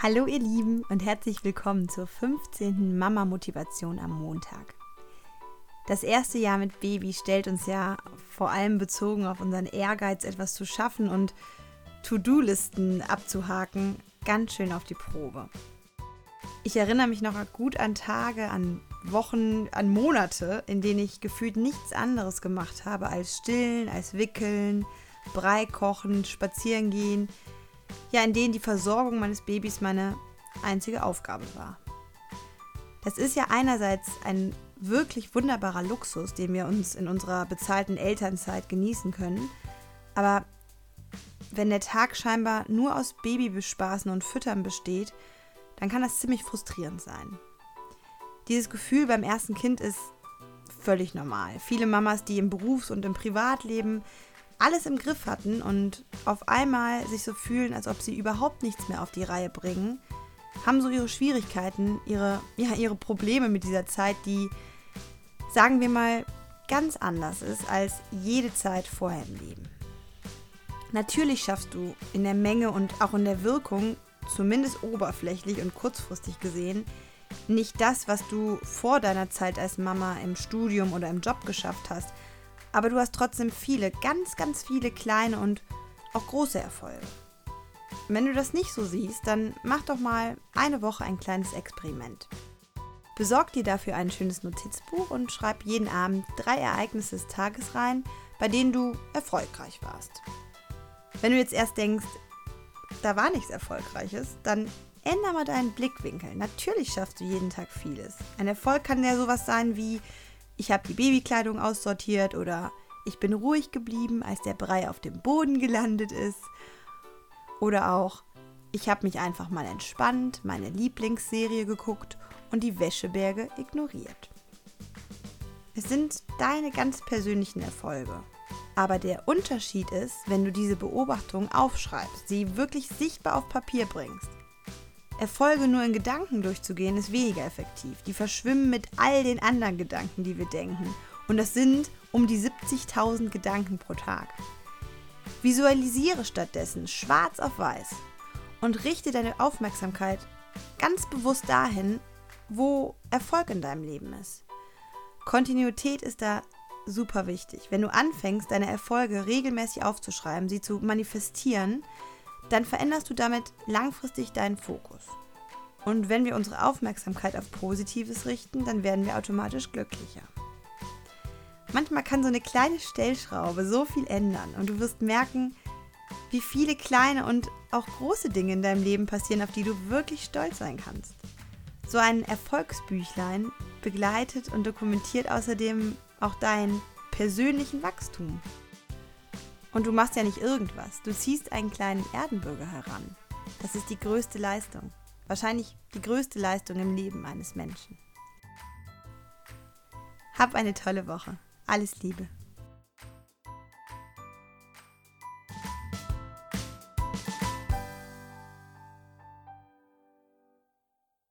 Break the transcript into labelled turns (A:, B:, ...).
A: Hallo ihr Lieben und herzlich willkommen zur 15. Mama Motivation am Montag. Das erste Jahr mit Baby stellt uns ja vor allem bezogen auf unseren Ehrgeiz etwas zu schaffen und To-Do-Listen abzuhaken ganz schön auf die Probe. Ich erinnere mich noch gut an Tage, an Wochen, an Monate, in denen ich gefühlt nichts anderes gemacht habe als stillen, als wickeln, Brei kochen, spazieren gehen, ja, in denen die Versorgung meines Babys meine einzige Aufgabe war. Das ist ja einerseits ein wirklich wunderbarer Luxus, den wir uns in unserer bezahlten Elternzeit genießen können, aber wenn der Tag scheinbar nur aus Babybespaßen und Füttern besteht, dann kann das ziemlich frustrierend sein. Dieses Gefühl beim ersten Kind ist völlig normal. Viele Mamas, die im Berufs- und im Privatleben alles im Griff hatten und auf einmal sich so fühlen, als ob sie überhaupt nichts mehr auf die Reihe bringen, haben so ihre Schwierigkeiten, ihre, ja, ihre Probleme mit dieser Zeit, die, sagen wir mal, ganz anders ist als jede Zeit vorher im Leben. Natürlich schaffst du in der Menge und auch in der Wirkung, zumindest oberflächlich und kurzfristig gesehen, nicht das, was du vor deiner Zeit als Mama im Studium oder im Job geschafft hast, aber du hast trotzdem viele, ganz, ganz viele kleine und auch große Erfolge. Wenn du das nicht so siehst, dann mach doch mal eine Woche ein kleines Experiment. Besorg dir dafür ein schönes Notizbuch und schreib jeden Abend drei Ereignisse des Tages rein, bei denen du erfolgreich warst. Wenn du jetzt erst denkst, da war nichts Erfolgreiches, dann ändere mal deinen Blickwinkel. Natürlich schaffst du jeden Tag vieles. Ein Erfolg kann ja sowas sein wie, ich habe die Babykleidung aussortiert oder ich bin ruhig geblieben, als der Brei auf dem Boden gelandet ist. Oder auch, ich habe mich einfach mal entspannt, meine Lieblingsserie geguckt und die Wäscheberge ignoriert. Es sind deine ganz persönlichen Erfolge. Aber der Unterschied ist, wenn du diese Beobachtung aufschreibst, sie wirklich sichtbar auf Papier bringst. Erfolge nur in Gedanken durchzugehen, ist weniger effektiv. Die verschwimmen mit all den anderen Gedanken, die wir denken. Und das sind um die 70.000 Gedanken pro Tag. Visualisiere stattdessen schwarz auf weiß und richte deine Aufmerksamkeit ganz bewusst dahin, wo Erfolg in deinem Leben ist. Kontinuität ist da super wichtig. Wenn du anfängst, deine Erfolge regelmäßig aufzuschreiben, sie zu manifestieren, dann veränderst du damit langfristig deinen Fokus. Und wenn wir unsere Aufmerksamkeit auf Positives richten, dann werden wir automatisch glücklicher. Manchmal kann so eine kleine Stellschraube so viel ändern und du wirst merken, wie viele kleine und auch große Dinge in deinem Leben passieren, auf die du wirklich stolz sein kannst. So ein Erfolgsbüchlein begleitet und dokumentiert außerdem auch deinen persönlichen Wachstum. Und du machst ja nicht irgendwas. Du ziehst einen kleinen Erdenbürger heran. Das ist die größte Leistung. Wahrscheinlich die größte Leistung im Leben eines Menschen. Hab eine tolle Woche. Alles Liebe.